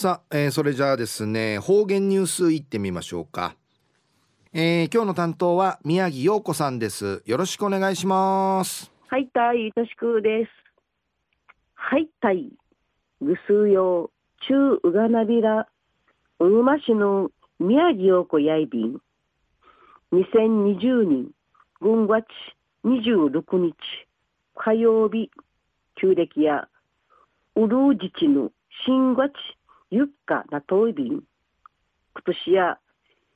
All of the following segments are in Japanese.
さあ、えー、それじゃあですね方言ニュースいってみましょうか、えー、今日の担当は宮城陽子さんです。よろしくお願いします。はいたいとしくです。はいたいぐす。うよ中うがなびらうぐま市の宮城陽子やいびん2020年5月26日火曜日旧暦やうるうじちの新月ゆっかなといびん。今年や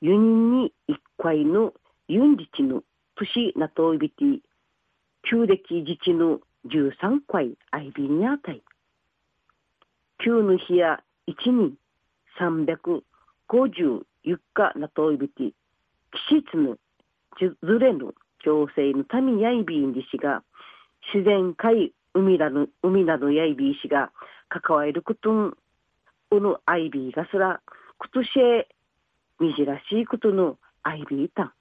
輸人に一回のユンジチの年なといびて、旧暦自治の十三回アイビンにあたい。旧の日や一人三百五十ゆっかなといびて、季節のずれの共生のためやいびんじしが、自然界海など海などやいびいしが関わることんのアイビーがすら、ことしえ、みじらしいことのアイビーたん。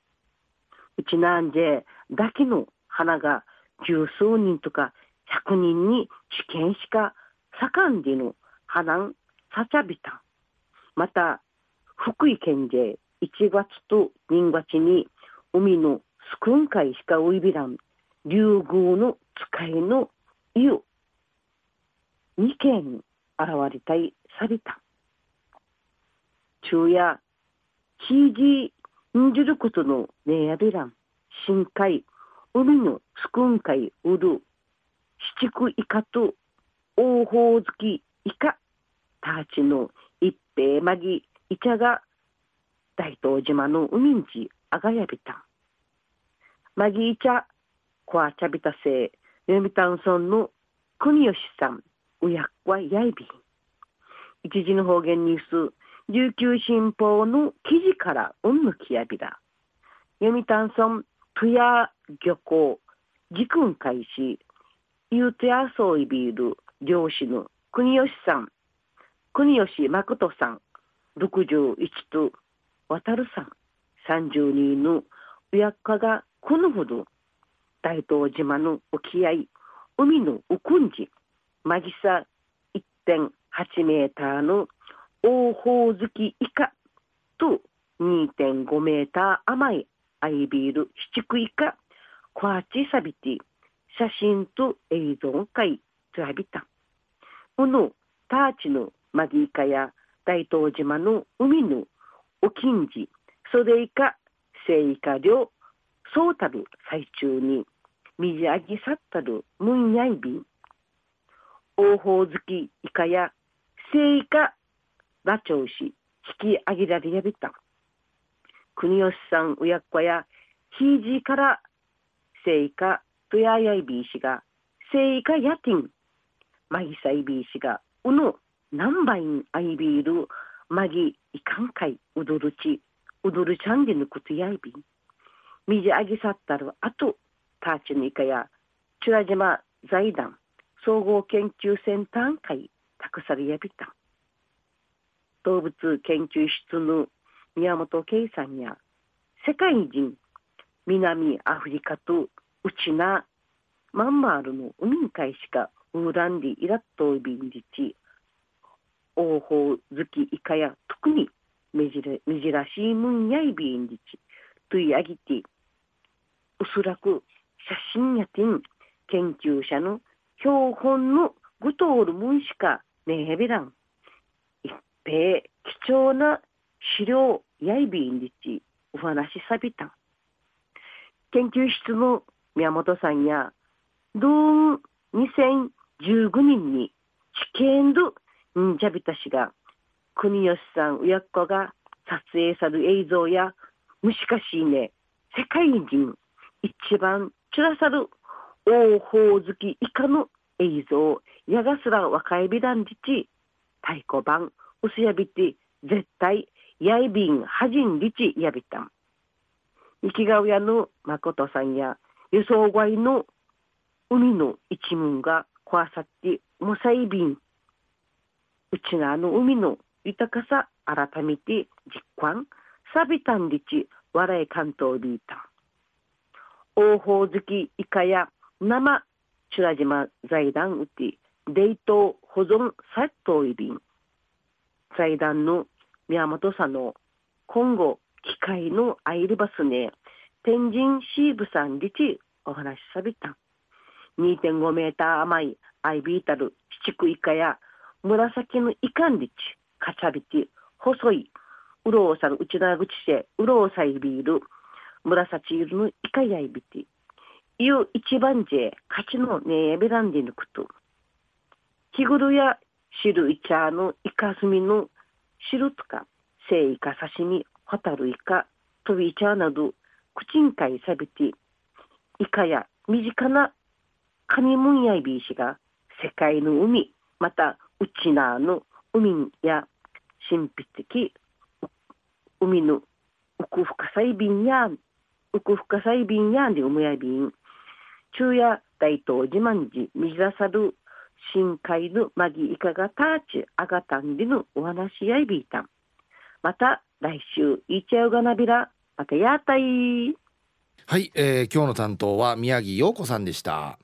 うちなんぜ、だけの花が十数人とか百人に試験しか盛んでの花んさちゃびたん。また、福井県で1月と2月に海のスクン海しかおいびらん、竜宮の使いの湯、二件現れたいされた。昼夜、ひいじんじることのねやびらん、深海、海のすくんかいうる、七区イカと、王宝月イカ、たちの一平まぎ、いちゃが、大東島の海んち、あがやびた。まぎいちゃ、こわちゃびたせい、読谷村の国吉さん、うやっわやいびん。一時の方言ニュース、琉球新報の記事からうんぬきやびだ。読谷村、トゥヤ漁港、時訓開始、ゆうとやそういびる漁師の国吉さん、国吉誠さん、61と。渡るさん、32の。親家がこのほど。大東島の沖合、海のウクンジ、マギサ8メーターの大宝好きイカと2.5メーター甘いアイビール七区イカ、コアチサビティ、写真と映像会ツハビタこのターチのマギイカや大東島の海のお金地、それ以下、聖イカ漁、そうたる最中に、水揚げさったるムンヤイビン、大宝好きイカや聖イカラチョウシ引き上げられやびた。国吉さん親子やひいじから聖イカとややいびいしが聖イカやてん。マギサイビーしがうの何倍んアイビールマギイカンカイウドルチウドルチャンでぬくつやいびみじあげさったるあとターチニカやチュラ島財団総合研究センター会。されやびた動物研究室の宮本圭さんや世界人南アフリカとうちなマンマールの海海しかウーランディイラットビンリチ王宝好きイカや特にめじれめじらしいムンヤイビンリチといあぎておそらく写真やてん研究者の標本のグトールムンしかねえべらん一平貴重な資料やいびんりちお話しさびた研究室の宮本さんやドーン2015年に試験どんじゃびたしが国吉さん親子が撮影さる映像やむしかしいね世界人一番ちらさる大宝好き以下の映像やがすら若いびらんじち太鼓判薄やびて絶対やいびんはじんりちやびた。ん生きがうやの誠さんや輸送外の海の一門が壊さってもさいびんうちなあの海の豊かさ改めて実感さびたんりち笑い関東ビータン大宝好きイカや生チュラ島財団うて冷凍保存さっといびん財団の宮本さんの今後機械のアイルバスね天神シーブさんリチお話しさびた。2.5メーター甘いアイビータル七区イカや紫のイカンリチカチャビティ細いうろうさる内縄口せうろうさいビール紫色のイカやいびていう一番じ勝ちのねえべらんで抜くと。日頃や汁いちゃのイカスミの汁とか生イカ刺身ホタルイカ飛びいちゃなど口んかいさびてイカや身近なカニムンヤイビーシが世界の海またうちなの海や神秘的海の奥深さい便や奥深さい便やで海や便中夜大東自慢寺みざさる深海のマギイカがターチアガタンでのお話やいびいたんまた来週いちゃうがなびらまたやったい。はい、えー、今日の担当は宮城陽子さんでした。